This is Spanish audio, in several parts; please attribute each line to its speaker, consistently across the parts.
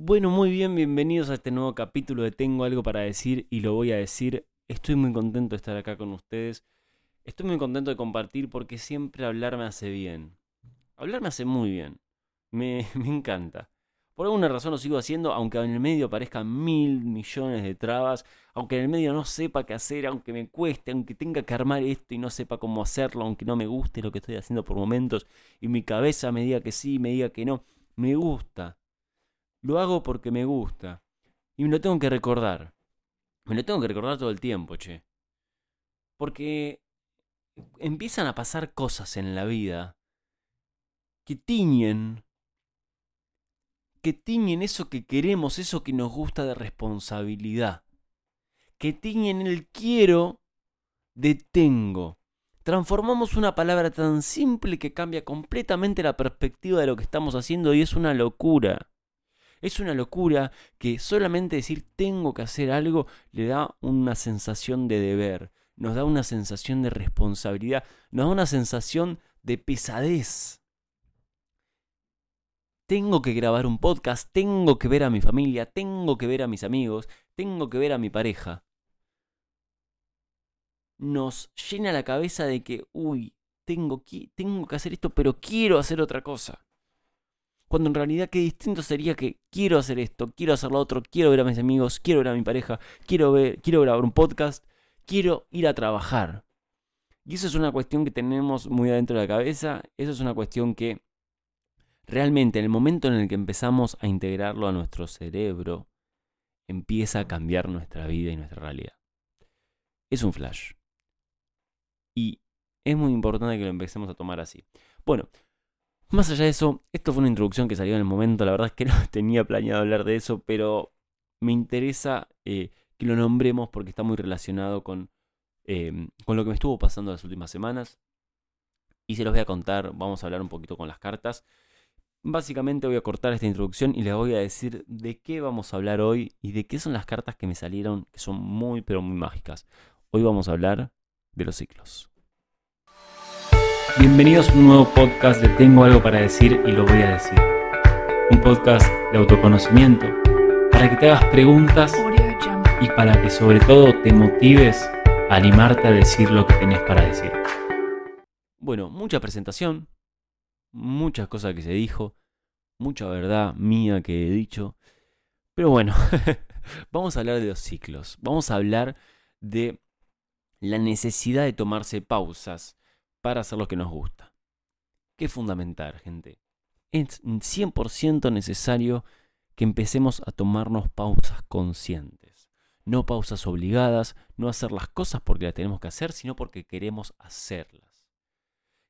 Speaker 1: Bueno, muy bien, bienvenidos a este nuevo capítulo de Tengo algo para decir y lo voy a decir. Estoy muy contento de estar acá con ustedes. Estoy muy contento de compartir porque siempre hablar me hace bien. Hablar me hace muy bien. Me, me encanta. Por alguna razón lo sigo haciendo, aunque en el medio aparezcan mil millones de trabas, aunque en el medio no sepa qué hacer, aunque me cueste, aunque tenga que armar esto y no sepa cómo hacerlo, aunque no me guste lo que estoy haciendo por momentos y mi cabeza me diga que sí, me diga que no. Me gusta. Lo hago porque me gusta. Y me lo tengo que recordar. Me lo tengo que recordar todo el tiempo, che. Porque empiezan a pasar cosas en la vida que tiñen, que tiñen eso que queremos, eso que nos gusta de responsabilidad, que tiñen el quiero de tengo. Transformamos una palabra tan simple que cambia completamente la perspectiva de lo que estamos haciendo y es una locura. Es una locura que solamente decir tengo que hacer algo le da una sensación de deber, nos da una sensación de responsabilidad, nos da una sensación de pesadez. Tengo que grabar un podcast, tengo que ver a mi familia, tengo que ver a mis amigos, tengo que ver a mi pareja. Nos llena la cabeza de que, uy, tengo que, tengo que hacer esto, pero quiero hacer otra cosa. Cuando en realidad qué distinto sería que quiero hacer esto, quiero hacer lo otro, quiero ver a mis amigos, quiero ver a mi pareja, quiero, ver, quiero grabar un podcast, quiero ir a trabajar. Y eso es una cuestión que tenemos muy adentro de la cabeza, eso es una cuestión que realmente en el momento en el que empezamos a integrarlo a nuestro cerebro, empieza a cambiar nuestra vida y nuestra realidad. Es un flash. Y es muy importante que lo empecemos a tomar así. Bueno, más allá de eso, esto fue una introducción que salió en el momento, la verdad es que no tenía planeado hablar de eso, pero me interesa eh, que lo nombremos porque está muy relacionado con, em, con lo que me estuvo pasando las últimas semanas. Y se los voy a contar, vamos a hablar un poquito con las cartas. Básicamente voy a cortar esta introducción y les voy a decir de qué vamos a hablar hoy y de qué son las cartas que me salieron, que son muy pero muy mágicas. Hoy vamos a hablar de los ciclos. Bienvenidos a un nuevo podcast de Tengo algo para decir y lo voy a decir. Un podcast de autoconocimiento para que te hagas preguntas y para que sobre todo te motives a animarte a decir lo que tenés para decir. Bueno, mucha presentación, muchas cosas que se dijo, mucha verdad mía que he dicho, pero bueno, vamos a hablar de los ciclos, vamos a hablar de la necesidad de tomarse pausas para hacer lo que nos gusta. Es fundamental, gente. Es 100% necesario que empecemos a tomarnos pausas conscientes. No pausas obligadas, no hacer las cosas porque las tenemos que hacer, sino porque queremos hacerlas.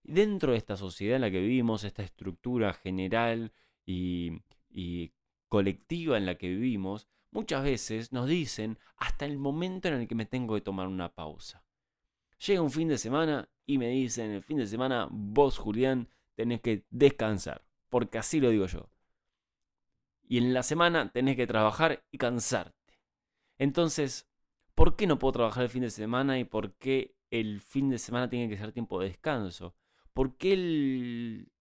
Speaker 1: Dentro de esta sociedad en la que vivimos, esta estructura general y, y colectiva en la que vivimos, muchas veces nos dicen hasta el momento en el que me tengo que tomar una pausa. Llega un fin de semana y me dicen, el fin de semana vos, Julián, tenés que descansar, porque así lo digo yo. Y en la semana tenés que trabajar y cansarte. Entonces, ¿por qué no puedo trabajar el fin de semana y por qué el fin de semana tiene que ser tiempo de descanso? ¿Por qué, el...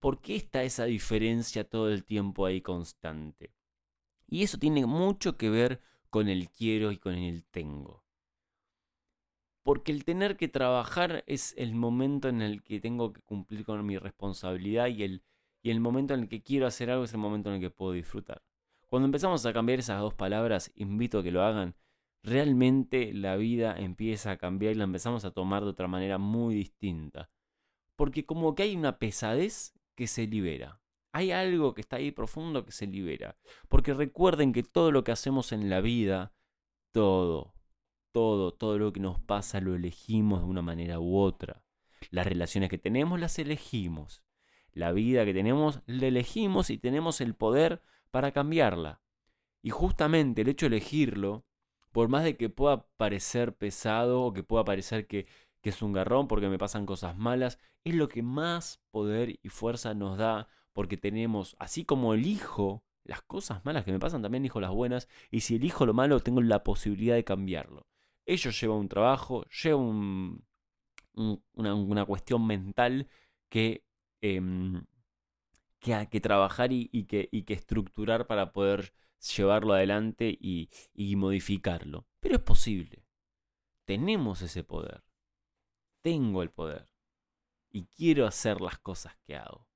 Speaker 1: ¿Por qué está esa diferencia todo el tiempo ahí constante? Y eso tiene mucho que ver con el quiero y con el tengo. Porque el tener que trabajar es el momento en el que tengo que cumplir con mi responsabilidad y el, y el momento en el que quiero hacer algo es el momento en el que puedo disfrutar. Cuando empezamos a cambiar esas dos palabras, invito a que lo hagan, realmente la vida empieza a cambiar y la empezamos a tomar de otra manera muy distinta. Porque como que hay una pesadez que se libera. Hay algo que está ahí profundo que se libera. Porque recuerden que todo lo que hacemos en la vida, todo, todo, todo lo que nos pasa lo elegimos de una manera u otra. Las relaciones que tenemos las elegimos. La vida que tenemos la elegimos y tenemos el poder para cambiarla. Y justamente el hecho de elegirlo, por más de que pueda parecer pesado o que pueda parecer que, que es un garrón porque me pasan cosas malas, es lo que más poder y fuerza nos da porque tenemos, así como elijo las cosas malas que me pasan, también elijo las buenas, y si elijo lo malo, tengo la posibilidad de cambiarlo. Ello lleva un trabajo, lleva una, cuestión mental que, em, que, que trabajar y, que, y, que, estructurar para poder llevarlo adelante y, y modificarlo. Pero es posible. Tenemos ese poder. Tengo el poder. Y quiero hacer las cosas que hago.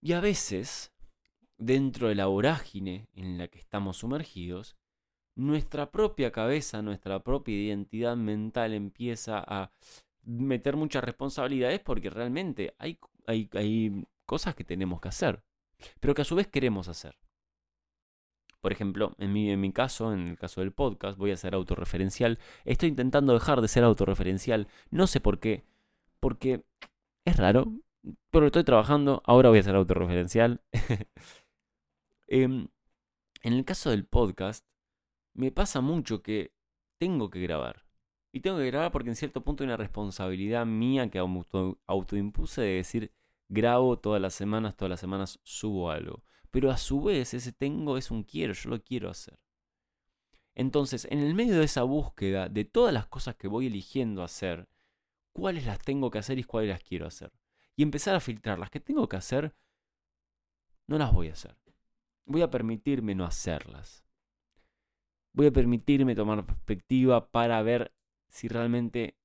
Speaker 1: Y a veces, dentro de la vorágine en la que estamos sumergidos, nuestra propia cabeza, nuestra propia identidad mental empieza a meter muchas responsabilidades porque realmente hay, hay, hay cosas que tenemos que hacer, pero que a su vez queremos hacer. Por ejemplo, en mi, en mi caso, en el caso del podcast, voy a ser autorreferencial. Estoy intentando dejar de ser autorreferencial. No sé por qué. Porque es raro. Pero estoy trabajando. Ahora voy a ser autorreferencial. Em, en el caso del podcast, me pasa mucho que tengo que grabar. Y tengo que grabar porque en cierto punto hay una responsabilidad mía que auto, autoimpuse de decir, grabo todas las semanas, todas las semanas subo algo. Pero a su vez ese tengo es un quiero, yo lo quiero hacer. Entonces, en el medio de esa búsqueda de todas las cosas que voy eligiendo hacer, cuáles las tengo que hacer y cuáles las quiero hacer. Y empezar a filtrar las que tengo que hacer, no las voy a hacer. Voy a permitirme no hacerlas voy a permitirme tomar perspectiva para ver si realmente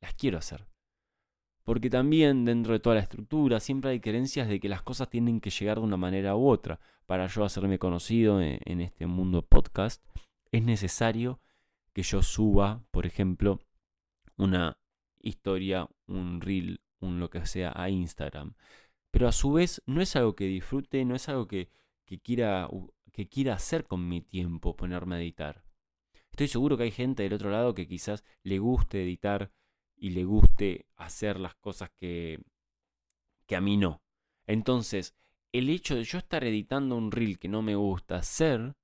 Speaker 1: las quiero hacer. Porque también dentro de toda la estructura siempre hay creencias de que las cosas tienen que llegar de una manera u otra. Para yo hacerme conocido en, este mundo podcast, es necesario que yo suba, por ejemplo, una historia, un reel, un lo que sea a Instagram. Pero a su vez no es algo que disfrute, no es algo que, que quiera que quiera hacer con mi tiempo ponerme a editar. Estoy seguro que hay gente del otro lado que quizás le guste editar y le guste hacer las cosas que, que a mí no. Entonces, el hecho de yo estar editando un reel que no me gusta hacer,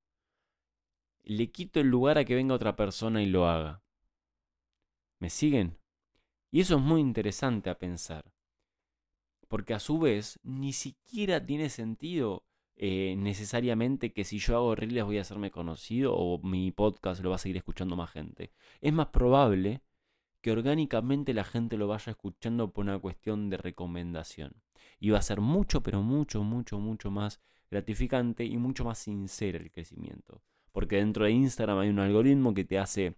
Speaker 1: le quito el lugar a que venga otra persona y lo haga. ¿Me siguen? Y eso es muy interesante a pensar. Porque a su vez, ni siquiera tiene sentido eh, necesariamente que si yo hago reels voy a hacerme conocido o mi podcast lo va a seguir escuchando más gente. Es más probable que orgánicamente la gente lo vaya escuchando por una cuestión de recomendación. Y va a ser mucho, pero mucho, mucho, mucho más gratificante y mucho más sincero el crecimiento. Porque dentro de Instagram hay un algoritmo que te hace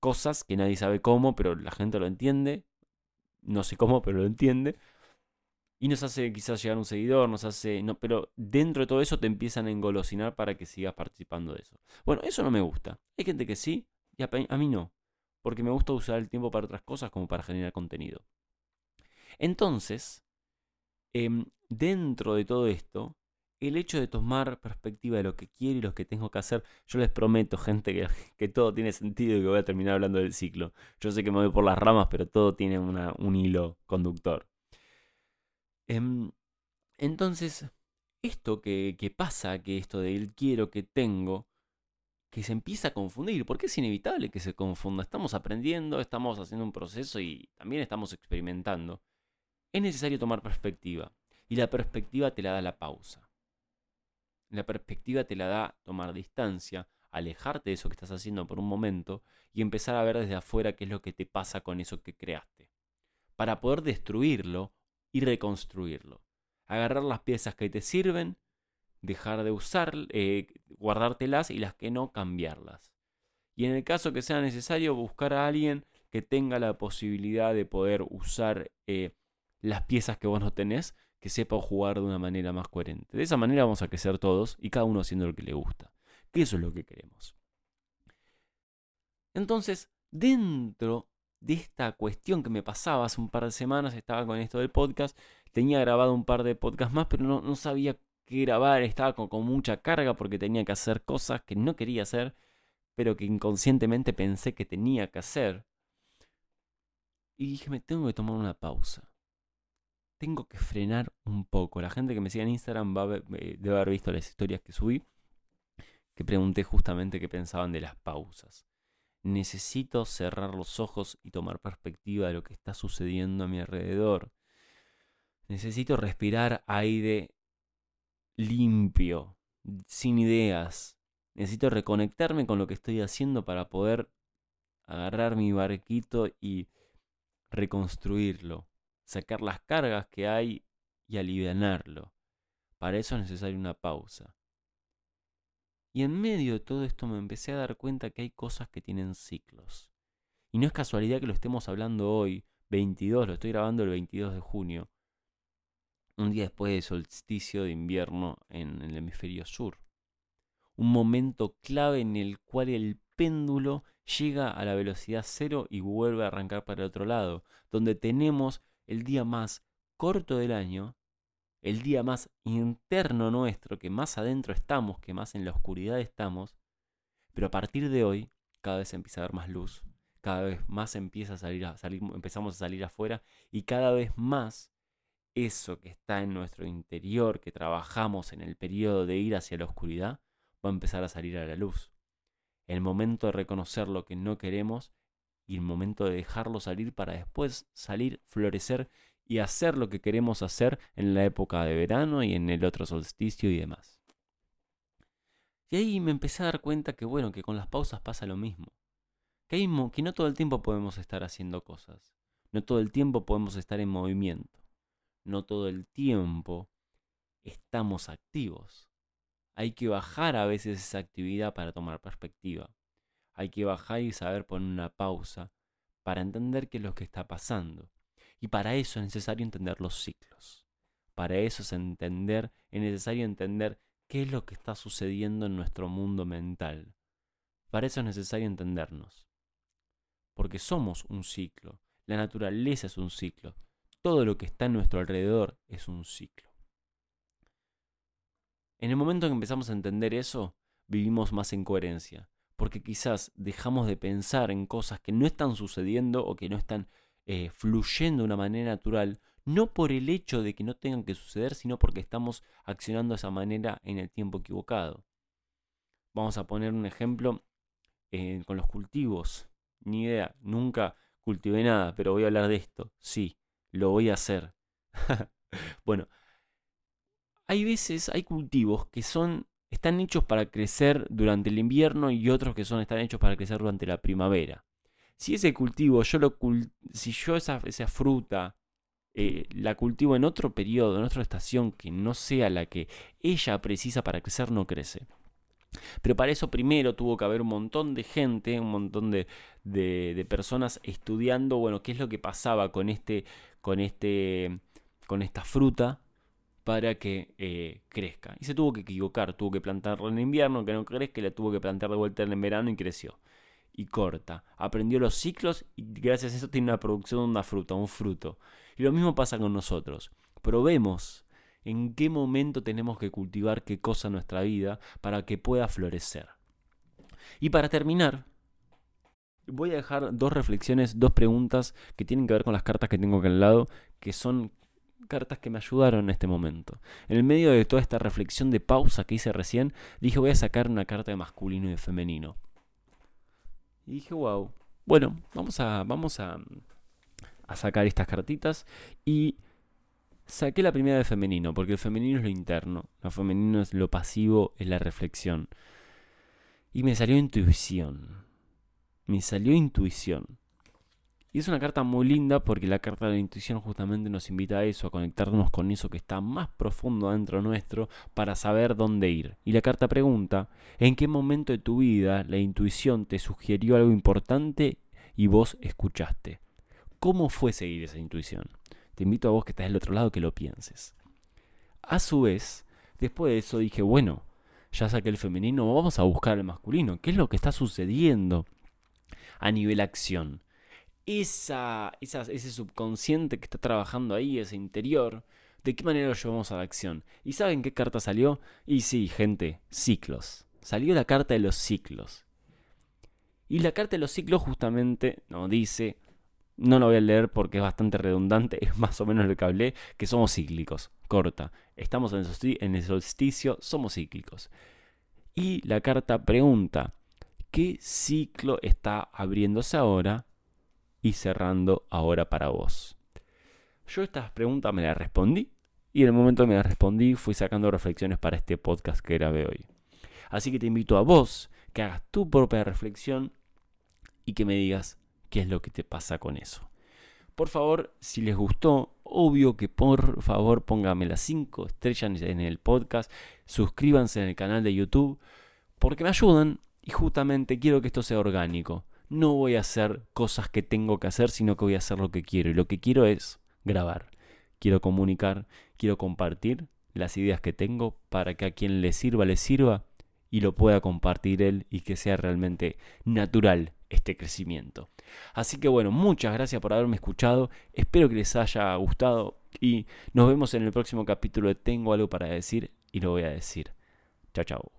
Speaker 1: cosas que nadie sabe cómo, pero la gente lo entiende. No sé cómo, pero lo entiende. Y nos hace quizás llegar un seguidor, nos hace. No, pero dentro de todo eso te empiezan a engolosinar para que sigas participando de eso. Bueno, eso no me gusta. Hay gente que sí, y a, mí no. Porque me gusta usar el tiempo para otras cosas como para generar contenido. Entonces, em, dentro de todo esto, el hecho de tomar perspectiva de lo que quiero y lo que tengo que hacer, yo les prometo, gente, que, que, todo tiene sentido y que voy a terminar hablando del ciclo. Yo sé que me voy por las ramas, pero todo tiene una, un hilo conductor. Em, entonces, esto que, pasa, que esto del quiero que tengo, que se empieza a confundir, porque es inevitable que se confunda. Estamos aprendiendo, estamos haciendo un proceso y también estamos experimentando. Es necesario tomar perspectiva. Y la perspectiva te la da la pausa. La perspectiva te la da tomar distancia, alejarte de eso que estás haciendo por un momento y empezar a ver desde afuera qué es lo que te pasa con eso que creaste. Para poder destruirlo y reconstruirlo. Agarrar las piezas que te sirven, dejar de usar, eh, guardártelas y las que no cambiarlas. Y en el caso que sea necesario, buscar a alguien que tenga la posibilidad de poder usar eh, las piezas que vos no tenés, que sepa jugar de una manera más coherente. De esa manera vamos a crecer todos y cada uno haciendo lo que le gusta. Que eso es lo que queremos. Entonces, dentro de esta cuestión que me pasaba hace un par de semanas, estaba con esto del podcast, tenía grabado un par de podcasts más, pero no, sabía qué grabar, estaba con, con, mucha carga porque tenía que hacer cosas que no quería hacer, pero que inconscientemente pensé que tenía que hacer. Y dije, me tengo que tomar una pausa. Tengo que frenar un poco. La gente que me sigue en Instagram va eh, debe haber visto las historias que subí, que pregunté justamente qué pensaban de las pausas necesito cerrar los ojos y tomar perspectiva de lo que está sucediendo a mi alrededor. Necesito respirar aire limpio, sin ideas. Necesito reconectarme con lo que estoy haciendo para poder agarrar mi barquito y reconstruirlo, sacar las cargas que hay y alivianarlo. Para eso es necesaria una pausa. Y en medio de todo esto me empecé a dar cuenta que hay cosas que tienen ciclos. Y no es casualidad que lo estemos hablando hoy, 22, lo estoy grabando el 22 de junio, un día después del solsticio de invierno en el hemisferio sur. Un momento clave en el cual el péndulo llega a la velocidad cero y vuelve a arrancar para el otro lado, donde tenemos el día más corto del año, el día más interno nuestro, que más adentro estamos, que más en la oscuridad estamos, pero a partir de hoy cada vez empieza a haber más luz, cada vez más empieza a salir, a salir, empezamos a salir afuera y cada vez más eso que está en nuestro interior, que trabajamos en el periodo de ir hacia la oscuridad, va a empezar a salir a la luz. El momento de reconocer lo que no queremos y el momento de dejarlo salir para después salir, florecer y hacer lo que queremos hacer en la época de verano y en el otro solsticio y demás. Y ahí me empecé a dar cuenta que bueno, que con las pausas pasa lo mismo. Que, que no todo el tiempo podemos estar haciendo cosas. No todo el tiempo podemos estar en movimiento. No todo el tiempo estamos activos. Hay que bajar a veces esa actividad para tomar perspectiva. Hay que bajar y saber poner una pausa para entender qué es lo que está pasando. Y para eso es necesario entender los ciclos. Para eso es entender, es necesario entender qué es lo que está sucediendo en nuestro mundo mental. Para eso es necesario entendernos. Porque somos un ciclo. La naturaleza es un ciclo. Todo lo que está en nuestro alrededor es un ciclo. En el momento en que empezamos a entender eso, vivimos más en coherencia. Porque quizás dejamos de pensar en cosas que no están sucediendo o que no están eh, fluyendo de una manera natural, no por el hecho de que no tengan que suceder, sino porque estamos accionando de esa manera en el tiempo equivocado. Vamos a poner un ejemplo eh, con los cultivos. Ni idea, nunca cultivé nada, pero voy a hablar de esto. Sí, lo voy a hacer. bueno, hay veces, hay cultivos que son, están hechos para crecer durante el invierno y otros que son, están hechos para crecer durante la primavera. Si ese cultivo, yo lo si yo esa, fruta eh, la cultivo en otro periodo, en otra estación que no sea la que ella precisa para crecer, no crece. Pero para eso primero tuvo que haber un montón de gente, un montón de, personas estudiando, bueno, qué es lo que pasaba con este, con este, con esta fruta para que eh, crezca. Y se tuvo que equivocar, tuvo que plantarla en invierno, que no crezca, y la tuvo que plantar de vuelta en verano y creció y corta. Aprendió los ciclos y gracias a eso tiene una producción de una fruta, un fruto. Y lo mismo pasa con nosotros. Probemos en qué momento tenemos que cultivar qué cosa en nuestra vida para que pueda florecer. Y para terminar, voy a dejar dos reflexiones, dos preguntas que tienen que ver con las cartas que tengo aquí al lado, que son cartas que me ayudaron en este momento. En el medio de toda esta reflexión de pausa que hice recién, dije voy a sacar una carta de masculino y de femenino. Y dije, wow. Bueno, vamos a, vamos a, a sacar estas cartitas. Y saqué la primera de femenino, porque el femenino es lo interno. Lo femenino es lo pasivo, es la reflexión. Y me salió intuición. Me salió intuición. Y es una carta muy linda porque la carta de la intuición justamente nos invita a eso, a conectarnos con eso que está más profundo dentro nuestro para saber dónde ir. Y la carta pregunta, ¿en qué momento de tu vida la intuición te sugirió algo importante y vos escuchaste? ¿Cómo fue seguir esa intuición? Te invito a vos que estás del otro lado que lo pienses. A su vez, después de eso dije, bueno, ya saqué el femenino, vamos a buscar el masculino. ¿Qué es lo que está sucediendo a nivel acción? Esa, ese subconsciente que está trabajando ahí, ese interior, ¿de qué manera lo llevamos a la acción? ¿Y saben qué carta salió? Y sí, gente, ciclos. Salió la carta de los ciclos. Y la carta de los ciclos justamente nos dice, no lo voy a leer porque es bastante redundante, es más o menos lo que hablé, que somos cíclicos. Corta. Estamos en el solsticio, somos cíclicos. Y la carta pregunta, ¿qué ciclo está abriéndose ahora y cerrando ahora para vos. Yo estas preguntas me las respondí y en el momento que me las respondí fui sacando reflexiones para este podcast que grabé hoy. Así que te invito a vos que hagas tu propia reflexión y que me digas qué es lo que te pasa con eso. Por favor, si les gustó, obvio que por favor pónganme las 5 estrellas en el podcast, suscríbanse en el canal de YouTube, porque me ayudan y justamente quiero que esto sea orgánico. No voy a hacer cosas que tengo que hacer, sino que voy a hacer lo que quiero. Y lo que quiero es grabar. Quiero comunicar, quiero compartir las ideas que tengo para que a quien le sirva, le sirva y lo pueda compartir él y que sea realmente natural este crecimiento. Así que bueno, muchas gracias por haberme escuchado, espero que les haya gustado y nos vemos en el próximo capítulo de Tengo algo para decir y lo voy a decir. Chao, chao.